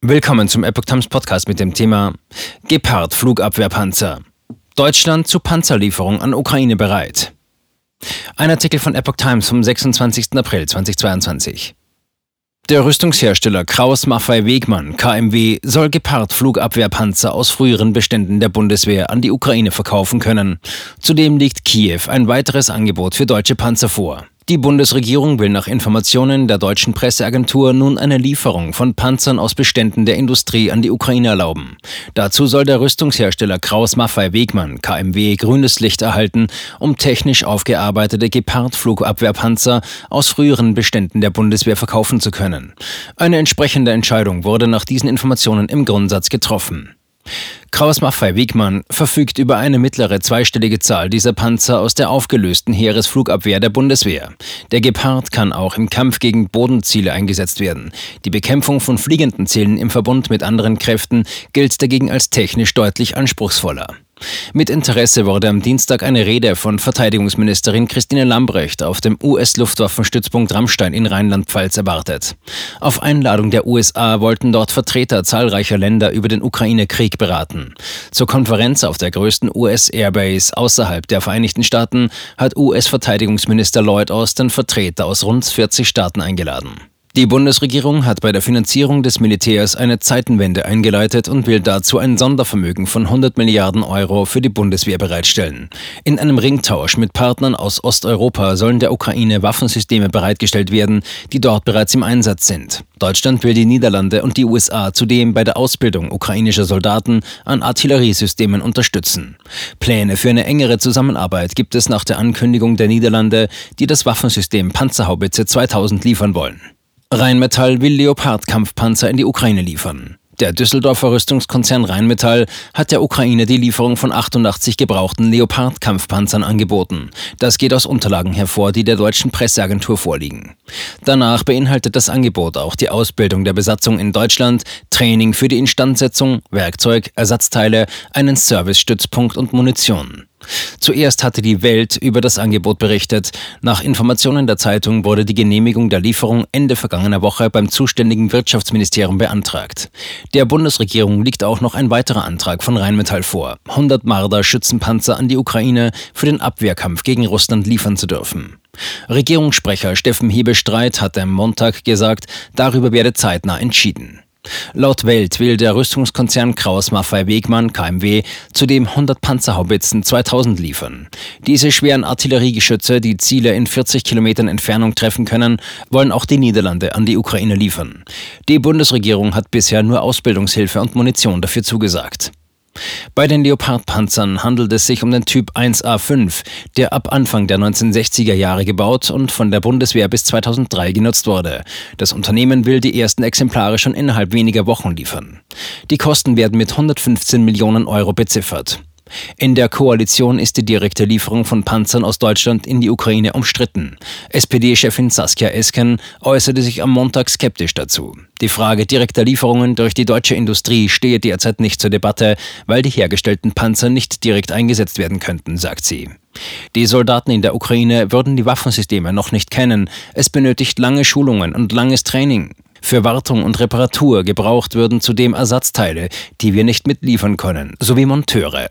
Willkommen zum Epoch Times Podcast mit dem Thema Gepard Flugabwehrpanzer. Deutschland zu Panzerlieferung an Ukraine bereit. Ein Artikel von Epoch Times vom 26. April 2022. Der Rüstungshersteller Kraus Maffei Wegmann KMW soll Gepard Flugabwehrpanzer aus früheren Beständen der Bundeswehr an die Ukraine verkaufen können. Zudem liegt Kiew ein weiteres Angebot für deutsche Panzer vor. Die Bundesregierung will nach Informationen der deutschen Presseagentur nun eine Lieferung von Panzern aus Beständen der Industrie an die Ukraine erlauben. Dazu soll der Rüstungshersteller Kraus Maffei Wegmann KMW grünes Licht erhalten, um technisch aufgearbeitete Gepard-Flugabwehrpanzer aus früheren Beständen der Bundeswehr verkaufen zu können. Eine entsprechende Entscheidung wurde nach diesen Informationen im Grundsatz getroffen. Kraus Maffei Wiegmann verfügt über eine mittlere zweistellige Zahl dieser Panzer aus der aufgelösten Heeresflugabwehr der Bundeswehr. Der Gepard kann auch im Kampf gegen Bodenziele eingesetzt werden. Die Bekämpfung von fliegenden Zielen im Verbund mit anderen Kräften gilt dagegen als technisch deutlich anspruchsvoller. Mit Interesse wurde am Dienstag eine Rede von Verteidigungsministerin Christine Lambrecht auf dem US-Luftwaffenstützpunkt Rammstein in Rheinland-Pfalz erwartet. Auf Einladung der USA wollten dort Vertreter zahlreicher Länder über den Ukraine-Krieg beraten. Zur Konferenz auf der größten US-Airbase außerhalb der Vereinigten Staaten hat US-Verteidigungsminister Lloyd Austin Vertreter aus rund 40 Staaten eingeladen. Die Bundesregierung hat bei der Finanzierung des Militärs eine Zeitenwende eingeleitet und will dazu ein Sondervermögen von 100 Milliarden Euro für die Bundeswehr bereitstellen. In einem Ringtausch mit Partnern aus Osteuropa sollen der Ukraine Waffensysteme bereitgestellt werden, die dort bereits im Einsatz sind. Deutschland will die Niederlande und die USA zudem bei der Ausbildung ukrainischer Soldaten an Artilleriesystemen unterstützen. Pläne für eine engere Zusammenarbeit gibt es nach der Ankündigung der Niederlande, die das Waffensystem Panzerhaubitze 2000 liefern wollen. Rheinmetall will Leopard-Kampfpanzer in die Ukraine liefern. Der Düsseldorfer Rüstungskonzern Rheinmetall hat der Ukraine die Lieferung von 88 gebrauchten Leopard-Kampfpanzern angeboten. Das geht aus Unterlagen hervor, die der deutschen Presseagentur vorliegen. Danach beinhaltet das Angebot auch die Ausbildung der Besatzung in Deutschland, Training für die Instandsetzung, Werkzeug, Ersatzteile, einen Servicestützpunkt und Munition. Zuerst hatte die Welt über das Angebot berichtet. Nach Informationen der Zeitung wurde die Genehmigung der Lieferung Ende vergangener Woche beim zuständigen Wirtschaftsministerium beantragt. Der Bundesregierung liegt auch noch ein weiterer Antrag von Rheinmetall vor, 100 Marder Schützenpanzer an die Ukraine für den Abwehrkampf gegen Russland liefern zu dürfen. Regierungssprecher Steffen Hebestreit hat am Montag gesagt, darüber werde zeitnah entschieden. Laut Welt will der Rüstungskonzern Kraus Maffei Wegmann KMW zudem 100 Panzerhaubitzen 2000 liefern. Diese schweren Artilleriegeschütze, die Ziele in 40 Kilometern Entfernung treffen können, wollen auch die Niederlande an die Ukraine liefern. Die Bundesregierung hat bisher nur Ausbildungshilfe und Munition dafür zugesagt. Bei den Leopard-Panzern handelt es sich um den Typ 1A5, der ab Anfang der 1960er Jahre gebaut und von der Bundeswehr bis 2003 genutzt wurde. Das Unternehmen will die ersten Exemplare schon innerhalb weniger Wochen liefern. Die Kosten werden mit 115 Millionen Euro beziffert. In der Koalition ist die direkte Lieferung von Panzern aus Deutschland in die Ukraine umstritten. SPD-Chefin Saskia Esken äußerte sich am Montag skeptisch dazu. Die Frage direkter Lieferungen durch die deutsche Industrie stehe derzeit nicht zur Debatte, weil die hergestellten Panzer nicht direkt eingesetzt werden könnten, sagt sie. Die Soldaten in der Ukraine würden die Waffensysteme noch nicht kennen. Es benötigt lange Schulungen und langes Training. Für Wartung und Reparatur gebraucht würden zudem Ersatzteile, die wir nicht mitliefern können, sowie Monteure.